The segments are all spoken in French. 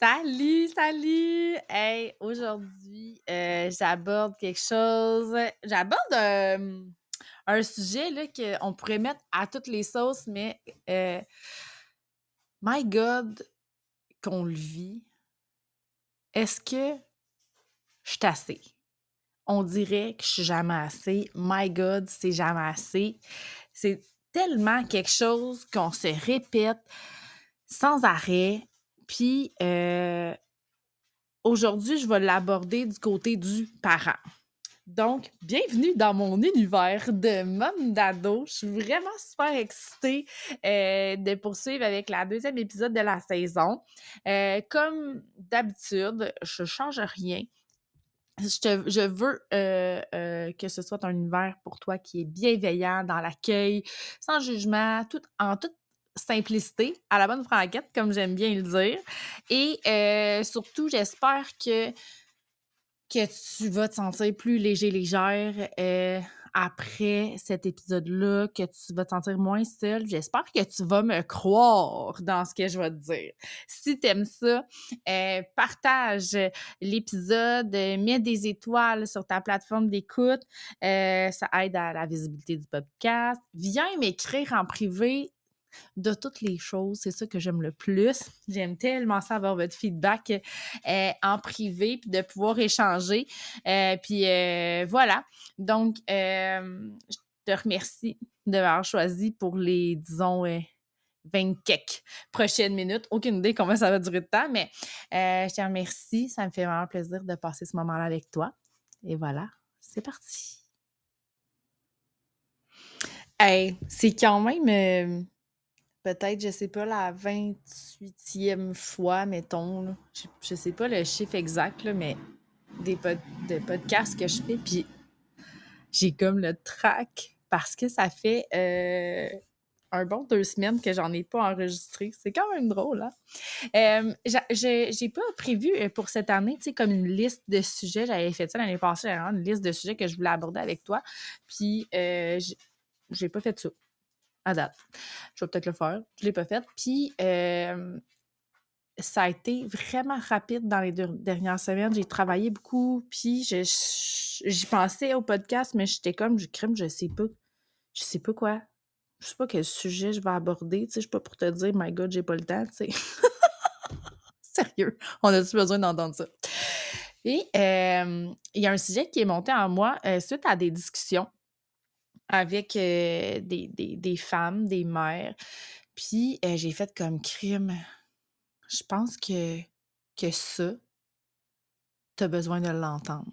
Salut, salut! Hey, aujourd'hui, euh, j'aborde quelque chose. J'aborde un sujet qu'on pourrait mettre à toutes les sauces, mais euh, my God, qu'on le vit. Est-ce que je suis assez? On dirait que je suis jamais assez. My God, c'est jamais assez. C'est tellement quelque chose qu'on se répète sans arrêt. Puis euh, aujourd'hui, je vais l'aborder du côté du parent. Donc, bienvenue dans mon univers de mom d'ado. Je suis vraiment super excitée euh, de poursuivre avec la deuxième épisode de la saison. Euh, comme d'habitude, je change rien. Je, veux que ce soit un univers pour toi qui est bienveillant dans l'accueil, sans jugement, tout, en toute simplicité, à la bonne franquette, comme j'aime bien le dire. Et euh, surtout, j'espère que, que tu vas te sentir plus léger, légère euh, après cet épisode-là, que tu vas te sentir moins seul. J'espère que tu vas me croire dans ce que je vais te dire. Si t'aimes ça, euh, partage l'épisode, mets des étoiles sur ta plateforme d'écoute. Ça aide à la visibilité du podcast. Viens m'écrire en privé de toutes les choses. C'est ça que j'aime le plus. J'aime tellement ça avoir votre feedback euh, en privé puis de pouvoir échanger. Euh, puis euh, voilà. Donc, je te remercie d'avoir choisi pour les, disons, euh, 20 quelques prochaines minutes. Aucune idée combien ça va durer de temps, mais je te remercie. Ça me fait vraiment plaisir de passer ce moment-là avec toi. Et voilà, c'est parti. Hey, c'est quand même peut-être, je sais pas, la 28e fois, mettons. Je, je sais pas le chiffre exact, mais des pod- de podcasts que je fais, puis j'ai comme le track parce que ça fait euh, un bon deux semaines que j'en ai pas enregistré. C'est quand même drôle, hein? Euh, j'a- j'ai pas prévu euh, pour cette année, tu sais, comme une liste de sujets. J'avais fait ça l'année passée, une liste de sujets que je voulais aborder avec toi. Puis, euh, j'ai pas fait ça à date. Je vais peut-être le faire. Je l'ai pas fait. Puis, euh, ça a été vraiment rapide dans les deux dernières semaines. J'ai travaillé beaucoup, puis j'y pensais au podcast, mais j'étais comme, je crème, je sais pas. Je sais pas quoi. Je sais pas quel sujet je vais aborder. Tu sais, je suis pas pour te dire, my God, j'ai pas le temps. Sérieux, on a-tu besoin d'entendre ça? Et euh, il y a un sujet qui est monté en moi euh, suite à des discussions avec des, des- des femmes, des mères. Puis j'ai fait comme crime. Je pense que, que ça, tu as besoin de l'entendre.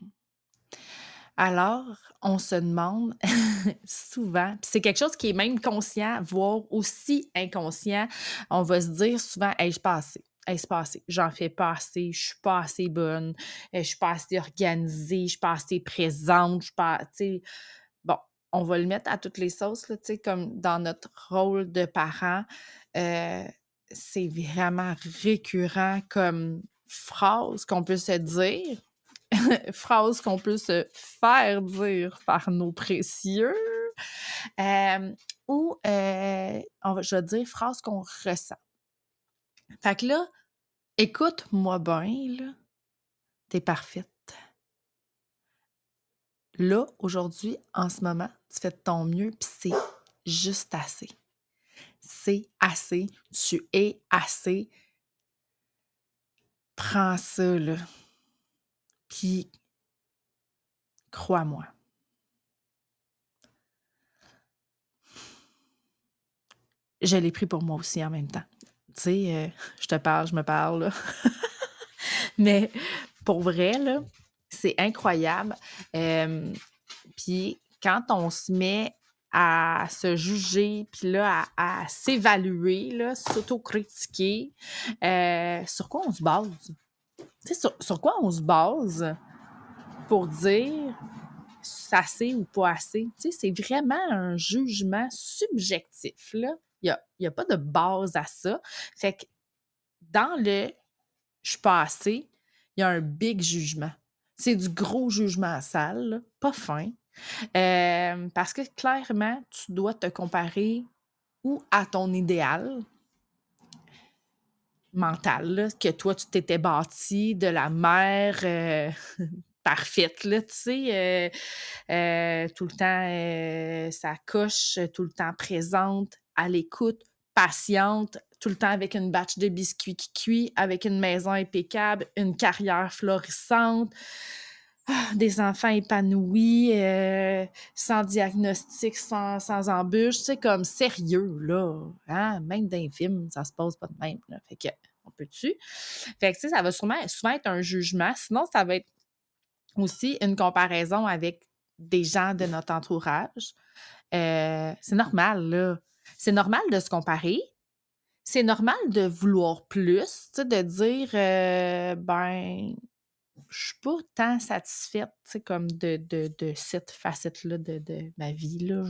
Alors, on se demande souvent, c'est quelque chose qui est même conscient, voire aussi inconscient, on va se dire souvent, hey, je suis pas assez. Hey, c'est pas assez. J'en fais pas assez. Je suis pas assez bonne. Je suis pas assez organisée. Je suis pas assez présente. Je suis pas, on va le mettre à toutes les sauces, là, comme dans notre rôle de parent. euh, c'est vraiment récurrent comme phrase qu'on peut se dire, phrase qu'on peut se faire dire par nos précieux, euh, ou euh, je vais dire phrase qu'on ressent. Fait que là, écoute-moi bien, t'es parfaite. Là, aujourd'hui, en ce moment, tu fais de ton mieux, puis c'est juste assez. C'est assez. Tu es assez. Prends ça, là. Puis, crois-moi. Je l'ai pris pour moi aussi en même temps. Tu sais, euh, je te parle, je me parle, là. Mais pour vrai, là, c'est incroyable. Puis quand on se met à se juger, puis là, à, à s'évaluer, s'autocritiquer, euh, sur quoi on se base? Sur, sur quoi on se base pour dire assez ou pas assez? C'est vraiment un jugement subjectif, là. Il n'y a, a pas de base à ça. Fait que dans le je suis pas assez, il y a un big jugement. C'est du gros jugement sale, pas fin. Euh, parce que clairement, tu dois te comparer ou à ton idéal. mentale que toi, tu t'étais bâti, de la mère euh, parfaite, tu sais, euh, tout le temps, ça coche, tout le temps présente, à l'écoute, patiente, tout le temps avec une batch de biscuits qui cuit, avec une maison impeccable, une carrière florissante, ah, des enfants épanouis, euh, sans diagnostic, sans, sans embûche, tu sais, comme sérieux, là. Hein? Même dans les films, ça se pose pas de même. Fait que, on peut-tu? Fait que, ça va sûrement, souvent être un jugement. Sinon, ça va être aussi une comparaison avec des gens de notre entourage. Euh, c'est normal, là. C'est normal de se comparer. C'est normal de vouloir plus, de dire, euh, ben, je suis pas tant satisfaite, comme de, de, cette facette-là de, ma vie, là,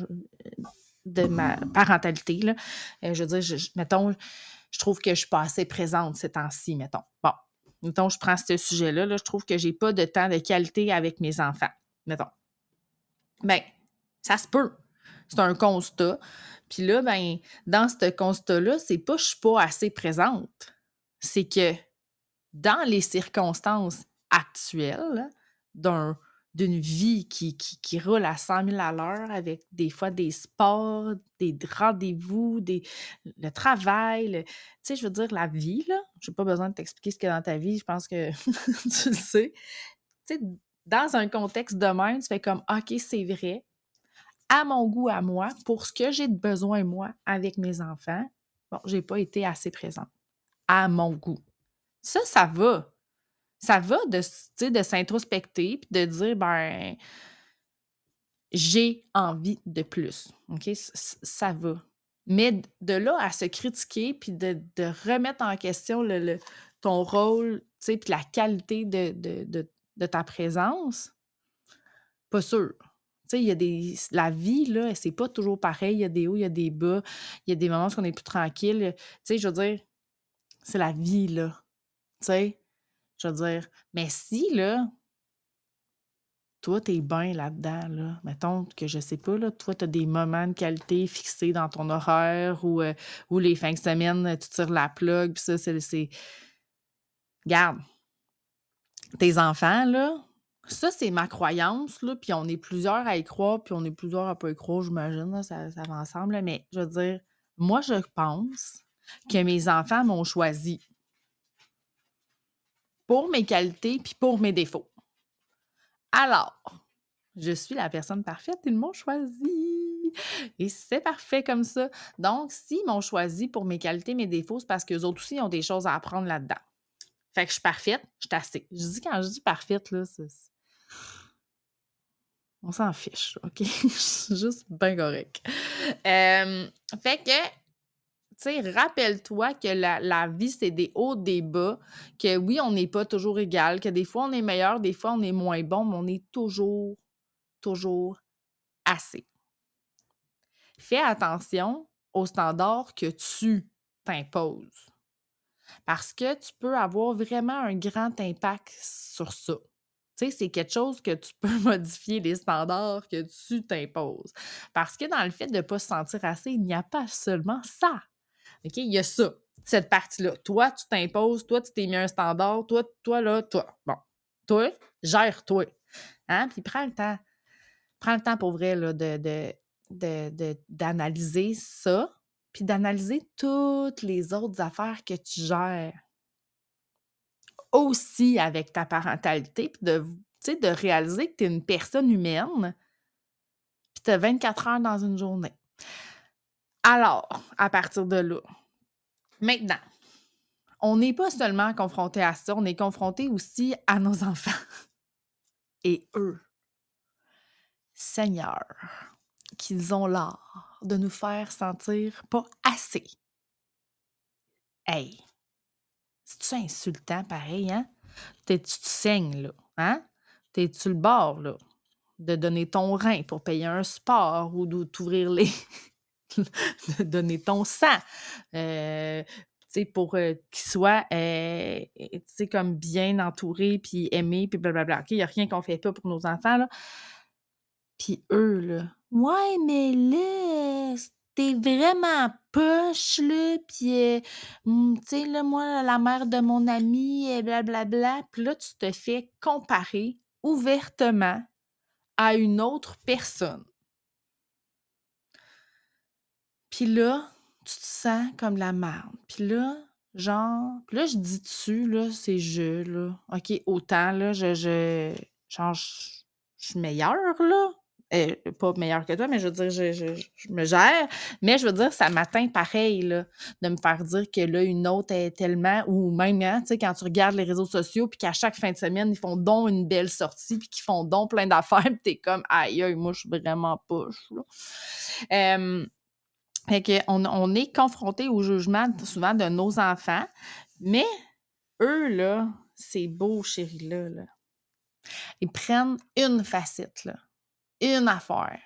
de ma parentalité, là. Euh, je veux dire, mettons, je trouve que je suis pas assez présente ces temps-ci, mettons. Bon, mettons, je prends ce sujet-là, là, je trouve que j'ai pas de temps de qualité avec mes enfants, mettons. Bien, ça se peut. C'est un constat. Puis là, ben, dans ce constat-là, c'est pas je suis pas assez présente. C'est que dans les circonstances actuelle d'un d'une vie qui, qui, roule à 100 000 à l'heure avec des fois des sports, des rendez-vous, des, le travail, tu sais, je veux dire, la vie, là, je n'ai pas besoin de t'expliquer ce qu'il y a dans ta vie, je pense que tu le sais. Tu sais, dans un contexte de même, tu fais comme, OK, c'est vrai, à mon goût, à moi, pour ce que j'ai de besoin, moi, avec mes enfants, bon, j'ai pas été assez présente. À mon goût. Ça, ça va ça va de, de s'introspecter puis de dire, ben, j'ai envie de plus. OK? ça va. Mais de là à se critiquer puis de, remettre en question ton rôle, puis la qualité de, ta présence, pas sûr. Tu sais, il y a des. La vie, là, c'est pas toujours pareil. Il y a des hauts, il y a des bas. Il y a des moments où on est plus tranquille. Tu sais, je veux dire, c'est la vie, là. Tu sais, je veux dire, mais si, là, toi, t'es bien là-dedans, là. Mettons que je sais pas, là, toi, t'as des moments de qualité fixés dans ton horaire ou, euh, ou les fins de semaine, tu tires la plug, puis ça, c'est. Garde. Tes enfants, là, ça, c'est ma croyance, là, puis on est plusieurs à y croire, puis on est plusieurs à pas y croire, j'imagine, ça, ça va ensemble, mais je veux dire, moi, je pense que mes enfants m'ont choisi pour mes qualités puis pour mes défauts. Alors, je suis la personne parfaite, ils m'ont choisi. Et c'est parfait comme ça. Donc, s'ils m'ont choisi pour mes qualités, mes défauts, c'est parce qu'eux autres aussi ont des choses à apprendre là-dedans. Fait que je suis parfaite, je suis assez. Je dis quand je dis parfaite, là, c'est. On s'en fiche, OK? juste bien correct. Euh, fait que sais, rappelle-toi que la, vie, c'est des hauts, des bas, que oui, on n'est pas toujours égal, que des fois, on est meilleur, des fois, on est moins bon, mais on est toujours, toujours assez. Fais attention aux standards que tu t'imposes. Parce que tu peux avoir vraiment un grand impact sur ça. Tu sais, c'est quelque chose que tu peux modifier les standards que tu t'imposes. Parce que dans le fait de ne pas se sentir assez, il n'y a pas seulement ça. OK? Il y a ça, cette partie-là. Toi, tu t'imposes, toi, tu t'es mis un standard, toi, toi, là, toi. Bon. Toi, gère-toi. Hein? Puis prends le temps. Prends le temps pour vrai là, de, d'analyser ça, puis d'analyser toutes les autres affaires que tu gères aussi avec ta parentalité, puis de, de réaliser que tu es une personne humaine, puis tu as 24 heures dans une journée. Alors, à partir de là, maintenant, on n'est pas seulement confronté à ça, on est confronté aussi à nos enfants. Et eux, Seigneur, qu'ils ont l'art de nous faire sentir pas assez. Hey, c'est-tu insultant pareil, hein? tu te saignes, là, hein? T'es-tu le bord, là, de donner ton rein pour payer un sport ou d'ouvrir les, de donner ton sang? Euh, pour euh, qu'il soit euh, comme bien entouré, puis aimé, puis blablabla. Il n'y a rien qu'on fait pas pour nos enfants. Là. Puis eux, là, ouais, mais là, t'es vraiment poche, là, puis, euh, hmm, tu sais, là, moi, la mère de mon ami, et blablabla. Puis là, tu te fais comparer ouvertement à une autre personne. Puis là, tu te sens comme la merde. Puis là, genre, puis là, je dis dessus, là, c'est je, là. OK, autant, là, je, je, genre, je suis meilleure, là. Pas meilleure que toi, mais je veux dire, je, je- me gère. Mais je veux dire, ça m'atteint pareil, là, de me faire dire que là, une autre est tellement, ou même, hein, tu sais, quand tu regardes les réseaux sociaux, puis qu'à chaque fin de semaine, ils font donc une belle sortie, puis qu'ils font donc plein d'affaires, puis t'es comme, aïe, aïe, moi, je suis vraiment poche, là. Fait que on, est confronté au jugement souvent de nos enfants, mais eux, là, ces beaux chéris-là, là, ils prennent une facette, là, une affaire.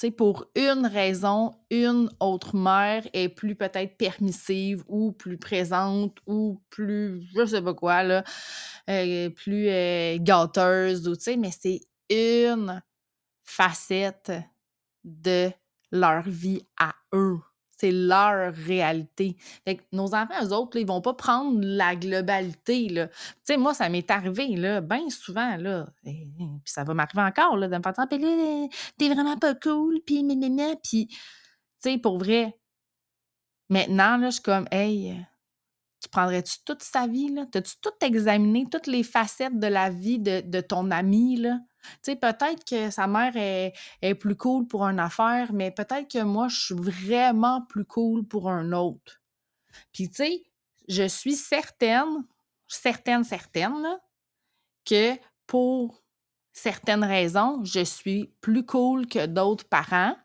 Tu sais, pour une raison, une autre mère est plus peut-être permissive ou plus présente ou plus, je sais pas quoi, là, euh, plus euh, gâteuse, ou, mais c'est une facette de leur vie à eux. C'est leur réalité. Que nos enfants, eux autres, là, ils vont pas prendre la globalité. Tu sais, moi, ça m'est arrivé, là, bien souvent, là, et- puis ça va m'arriver encore, là, de me faire Ah, ben là, t'es vraiment pas cool, puis puis, tu sais, pour vrai, maintenant, là, je suis comme, hey, tu prendrais-tu toute sa vie, là? T'as-tu tout examiné, toutes les facettes de la vie de, de ton ami, là? Tu peut-être que sa mère est, plus cool pour une affaire, mais peut-être que moi, je suis vraiment plus cool pour un autre. Puis, tu sais, je suis certaine, certaine, certaine, que pour certaines raisons, je suis plus cool que d'autres parents,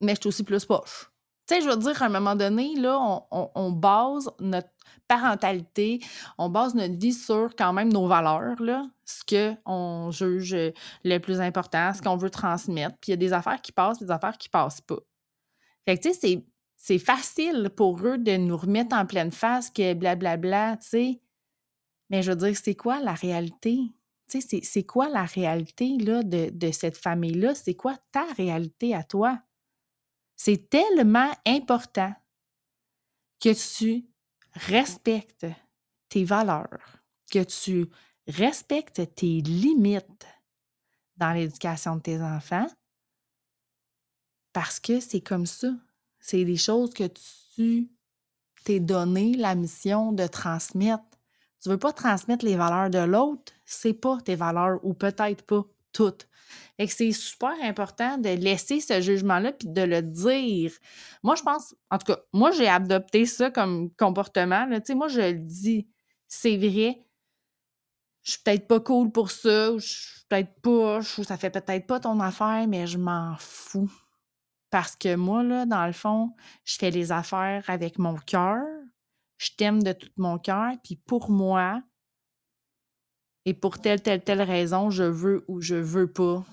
mais je suis aussi plus poche. Tu sais, je veux dire, à un moment donné, là, on base notre parentalité, on base notre vie sur quand même nos valeurs, là, ce qu'on juge le plus important, ce qu'on veut transmettre. Puis il y a des affaires qui passent, des affaires qui passent pas. Fait que, tu sais, c'est- c'est facile pour eux de nous remettre en pleine face que blablabla, tu sais. Mais je veux dire, c'est quoi la réalité? Tu sais, c'est- c'est quoi la réalité, là, de, de cette famille-là? C'est quoi ta réalité à toi? C'est tellement important que tu respectes tes valeurs, que tu respectes tes limites dans l'éducation de tes enfants, parce que c'est comme ça. C'est des choses que tu t'es donné la mission de transmettre. Tu veux pas transmettre les valeurs de l'autre, c'est pas tes valeurs, ou peut-être pas toutes. Fait que c'est super important de laisser ce jugement-là puis de le dire. Moi, je pense, en tout cas, moi, j'ai adopté ça comme comportement. là. Moi, je le dis, c'est vrai. Je suis peut-être pas cool pour ça, ou je suis peut-être pas, ou ça fait peut-être pas ton affaire, mais je m'en fous. Parce que moi, là, dans le fond, je fais les affaires avec mon cœur. Je t'aime de tout mon cœur. Puis pour moi, et pour telle, telle, telle raison, je veux ou je veux pas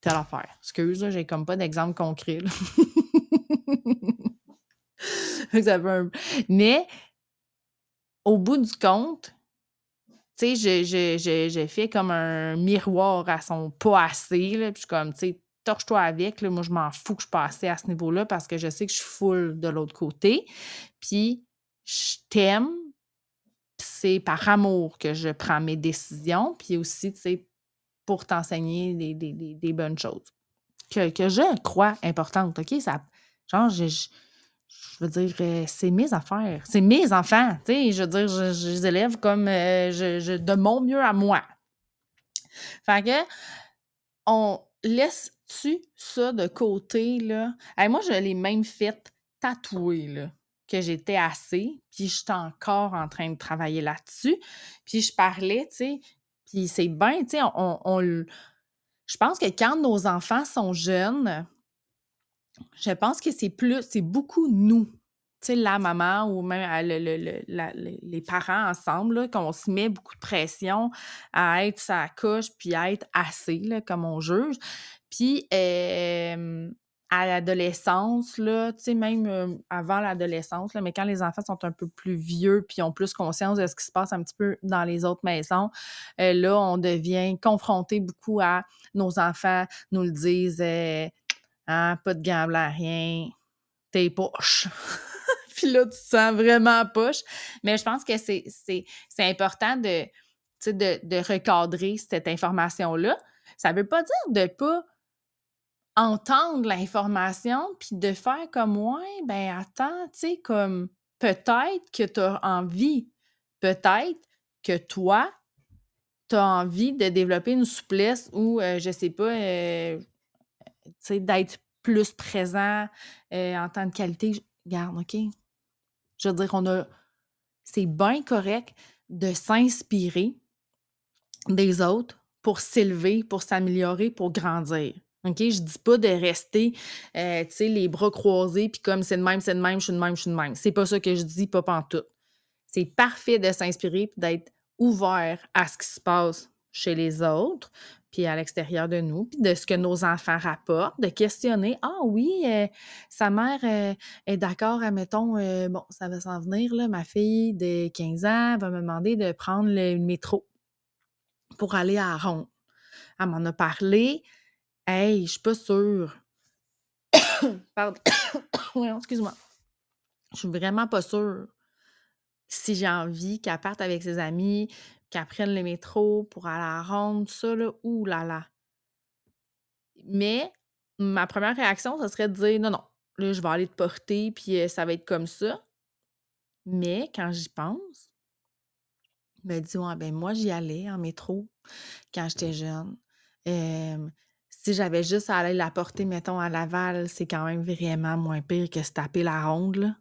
telle affaire. Excuse, j'ai comme pas d'exemple concret. Fait fait un- Mais au bout du compte, tu sais, je fais comme un miroir à son pas assez. Là, puis je suis comme, tu sais, torche-toi avec. Là, moi, je m'en fous que je suis pas assez à ce niveau-là parce que je sais que je suis full de l'autre côté. Puis, je t'aime. C'est par amour que je prends mes décisions. Puis aussi, tu sais, pour t'enseigner des, des- des- bonnes choses que, que je crois importantes. OK? Ça, genre, je, je- veux dire, euh, c'est mes affaires. C'est mes enfants. Tu sais, je veux dire, je, les élève comme euh, je, de mon mieux à moi. Fait que, on laisse-tu ça de côté, là? Moi, je l'ai même fait tatouer, là, que j'étais assez, puis je suis encore en train de travailler là-dessus. Puis je parlais, tu sais, puis c'est bien, tu sais, on, on je pense que quand nos enfants sont jeunes, je pense que c'est plus, c'est beaucoup nous, tu sais, la maman ou même euh, le- le- le- les parents ensemble, qu'on se met beaucoup de pression à être sa coche puis à être assez, là, comme on juge. Puis à l'adolescence, là, tu sais, même euh, avant l'adolescence, là, mais quand les enfants sont un peu plus vieux puis ont plus conscience de ce qui se passe un petit peu dans les autres maisons, euh, là, on devient confronté beaucoup à nos enfants nous le disent. euh, hein, pas de gants rien, t'es poche. puis là, tu sens vraiment poche. Mais je pense que c'est important de, de, de recadrer cette information-là. Ça veut pas dire de pas entendre l'information puis de faire comme ouais ben attends tu sais comme peut-être que tu as envie peut-être que toi tu as envie de développer une souplesse ou je euh, je sais pas euh, tu sais d'être plus présent euh, en tant que qualité. Garde OK? Je veux dire on a c'est bien correct de s'inspirer des autres pour s'élever pour s'améliorer pour grandir OK? Je dis pas de rester, euh, tu sais, les bras croisés, puis comme c'est de même, c'est de même, je suis de même, je suis de même. C'est pas ça que je dis, pas tout. C'est parfait de s'inspirer puis d'être ouvert à ce qui se passe chez les autres, puis à l'extérieur de nous, puis de ce que nos enfants rapportent, de questionner Ah oui, euh, sa mère euh, est d'accord, admettons, bon, ça va s'en venir, là, ma fille de 15 ans va me demander de prendre le métro pour aller à Ronde. Elle m'en a parlé, Hey, je suis pas sûre. Pardon. excuse-moi. Je suis vraiment pas sûre si j'ai envie qu'elle parte avec ses amis, qu'elle prenne le métro pour aller à la ronde, ça, là. Ouh là là. Mais ma première réaction, ce serait de dire non, non, là, je vais aller te porter, puis euh, ça va être comme ça. Mais quand j'y pense, je me dis, ouais, ben moi, j'y allais en métro quand j'étais jeune si j'avais juste à aller la porter, mettons, à Laval, c'est quand même vraiment moins pire que se taper la ronde, là.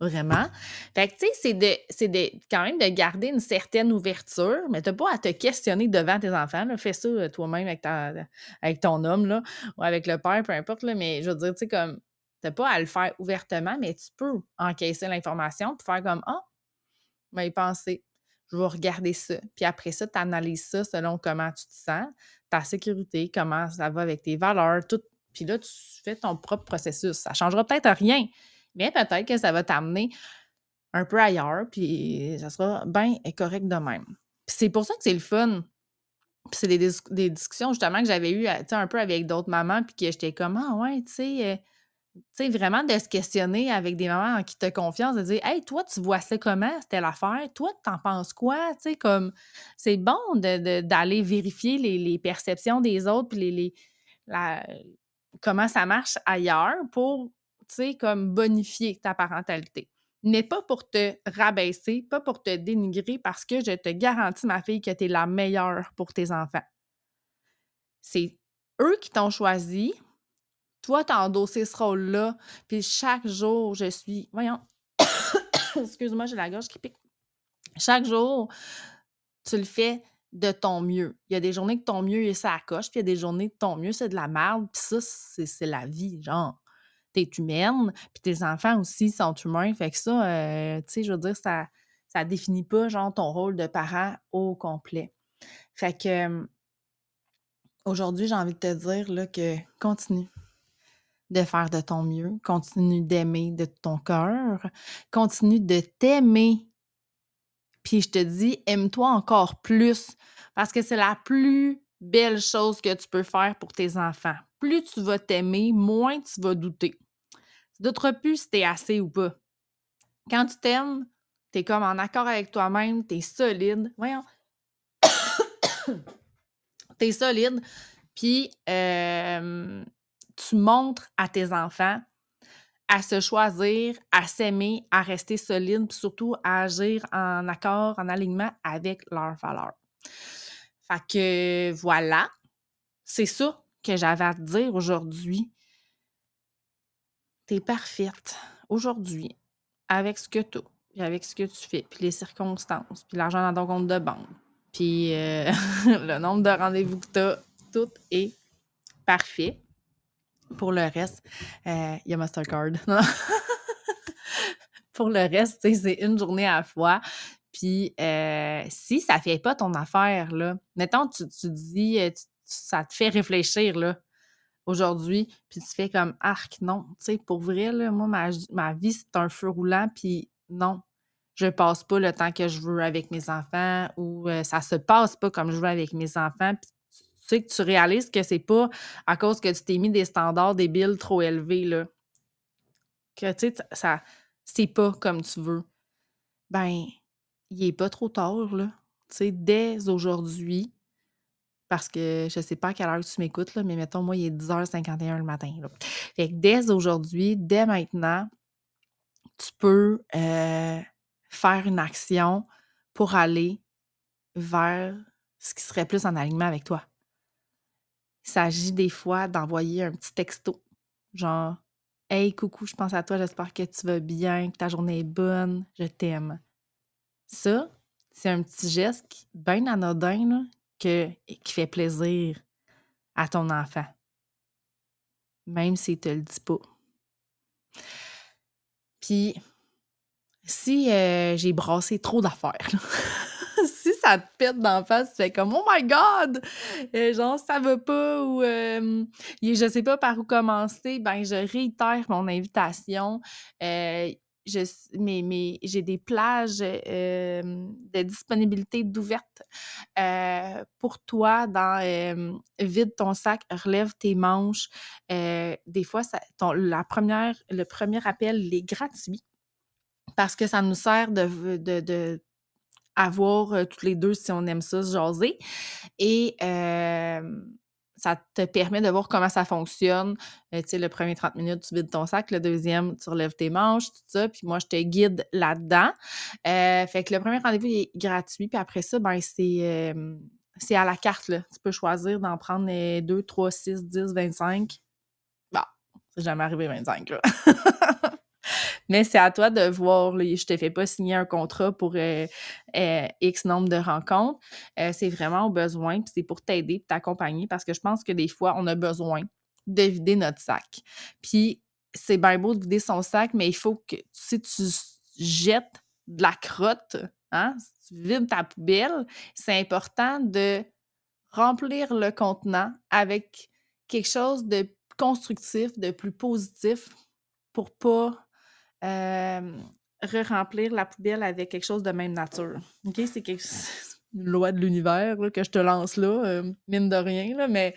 vraiment. Fait que, tu sais, c'est de, c'est de, quand même de garder une certaine ouverture, mais t'as pas à te questionner devant tes enfants, là. Fais ça euh, toi-même avec, avec ton homme, là, ou avec le père, peu importe, là, mais je veux dire, tu sais, comme, t'as pas à le faire ouvertement, mais tu peux encaisser l'information pour faire comme, ah, oh, y penser je vais regarder ça. Puis après ça, tu analyses ça selon comment tu te sens, ta sécurité, comment ça va avec tes valeurs, tout. Puis là, tu fais ton propre processus. Ça ne changera peut-être rien, mais peut-être que ça va t'amener un peu ailleurs, puis ça sera bien et correct de même. Puis c'est pour ça que c'est le fun. Puis c'est des, des, discussions justement que j'avais eues un peu avec d'autres mamans, puis que j'étais comme, ah ouais, tu sais, euh, sais, vraiment de se questionner avec des mamans en qui tu as confiance, de dire Hey, toi, tu vois ça comment? C'était l'affaire. Toi, tu en penses quoi? Tu sais, comme c'est bon d'aller vérifier les, perceptions des autres puis les, comment ça marche ailleurs pour, tu sais, comme bonifier ta parentalité. Mais pas pour te rabaisser, pas pour te dénigrer parce que je te garantis, ma fille, que tu es la meilleure pour tes enfants. C'est eux qui t'ont choisi, toi, tu as endossé ce rôle-là, puis chaque jour, je suis. Voyons. Excuse-moi, j'ai la gorge qui pique. Chaque jour, tu le fais de ton mieux. Il y a des journées que ton mieux est ça coche, puis il y a des journées que ton mieux, c'est de la merde, puis ça, c'est la vie, genre. T'es humaine, puis tes enfants aussi sont humains, fait que ça, euh, tu sais, je veux dire, ça, ça définit pas, genre, ton rôle de parent au complet. Fait que, aujourd'hui, j'ai envie de te dire, là, que continue de faire de ton mieux, continue d'aimer de ton cœur, continue de t'aimer. Puis je te dis, aime-toi encore plus parce que c'est la plus belle chose que tu peux faire pour tes enfants. Plus tu vas t'aimer, moins tu vas douter. Douteras plus si tu es assez ou pas. Quand tu t'aimes, tu es comme en accord avec toi-même, tu es solide. Voyons. tu es solide. Puis, euh, tu montres à tes enfants à se choisir, à s'aimer, à rester solide, puis surtout à agir en accord, en alignement avec leurs valeurs. Fait que voilà, c'est ça que j'avais à te dire aujourd'hui. T'es parfaite aujourd'hui avec ce que tu puis avec ce que tu fais, puis les circonstances, puis l'argent dans ton compte de banque, puis euh, le nombre de rendez-vous que tu as, tout est parfait. Pour le reste, euh, il y a Mastercard. Pour le reste, c'est une journée à la fois. Puis euh, si ça ne fait pas ton affaire, là, mettons, tu, dis, euh, ça te fait réfléchir là, aujourd'hui, puis tu fais comme arc, non. Tu sais, pour vrai, là, moi, ma, ma vie, c'est un feu roulant, puis non, je passe pas le temps que je veux avec mes enfants ou ça se passe pas comme je veux avec mes enfants, puis sais que tu réalises que c'est pas à cause que tu t'es mis des standards débiles trop élevés, là. Que, tu sais, ça, c'est pas comme tu veux. Ben, il est pas trop tard, là. Tu sais, dès aujourd'hui, parce que je sais pas à quelle heure tu m'écoutes, là, mais mettons, moi, il est 10h51 le matin. Fait que dès aujourd'hui, dès maintenant, tu peux euh, faire une action pour aller vers ce qui serait plus en alignement avec toi. Il s'agit des fois d'envoyer un petit texto, genre Hey, coucou, je pense à toi, j'espère que tu vas bien, que ta journée est bonne, je t'aime. Ça, c'est un petit geste bien anodin que, qui fait plaisir à ton enfant, même s'il ne te le dit pas. Puis, si euh, j'ai brassé trop d'affaires, si ça te pète d'en face, tu fais comme Oh my God! Euh, genre, ça va pas ou euh, je sais pas par où commencer, ben je réitère mon invitation. je, mais, mais j'ai des plages de disponibilité d'ouverte pour toi dans vide ton sac, relève tes manches. des fois, ça, la première, le premier appel, est gratuit parce que ça nous sert de, avoir toutes les deux, si on aime ça, se jaser. Et ça te permet de voir comment ça fonctionne. tu sais, le premier 30 minutes, tu vides ton sac. Le deuxième, tu relèves tes manches, tout ça. Puis moi, je te guide là-dedans. fait que le premier rendez-vous est gratuit. Puis après ça, ben c'est, c'est à la carte. Là. Tu peux choisir d'en prendre 2, 3, 6, 10, 25. Bon, c'est jamais arrivé 25. Là. Mais c'est à toi de voir. Là, je te fais pas signer un contrat pour euh, euh, X nombre de rencontres. Euh, c'est vraiment au besoin, puis c'est pour t'aider, t'accompagner, parce que je pense que des fois, on a besoin de vider notre sac. Puis c'est bien beau de vider son sac, mais il faut que si tu jettes de la crotte, hein, si tu vides ta poubelle, c'est important de remplir le contenant avec quelque chose de constructif, de plus positif pour pas re-remplir la poubelle avec quelque chose de même nature. OK? C'est quelque... une loi de l'univers que je te lance là, mine de rien, là, mais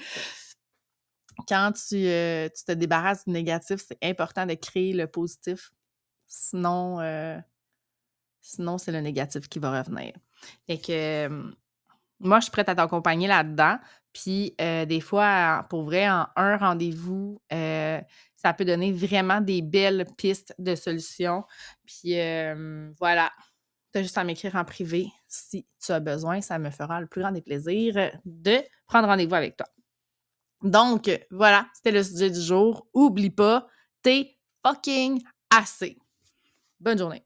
quand tu, tu, te débarrasses du négatif, c'est important de créer le positif. Sinon, sinon c'est le négatif qui va revenir. Fait que moi, je suis prête à t'accompagner là-dedans. Puis, des fois, pour vrai, en un rendez-vous, ça peut donner vraiment des belles pistes de solutions. Puis voilà, tu as juste à m'écrire en privé si tu as besoin. Ça me fera le plus grand des plaisirs de prendre rendez-vous avec toi. Donc, voilà, c'était le sujet du jour. Oublie pas, t'es fucking assez. Bonne journée.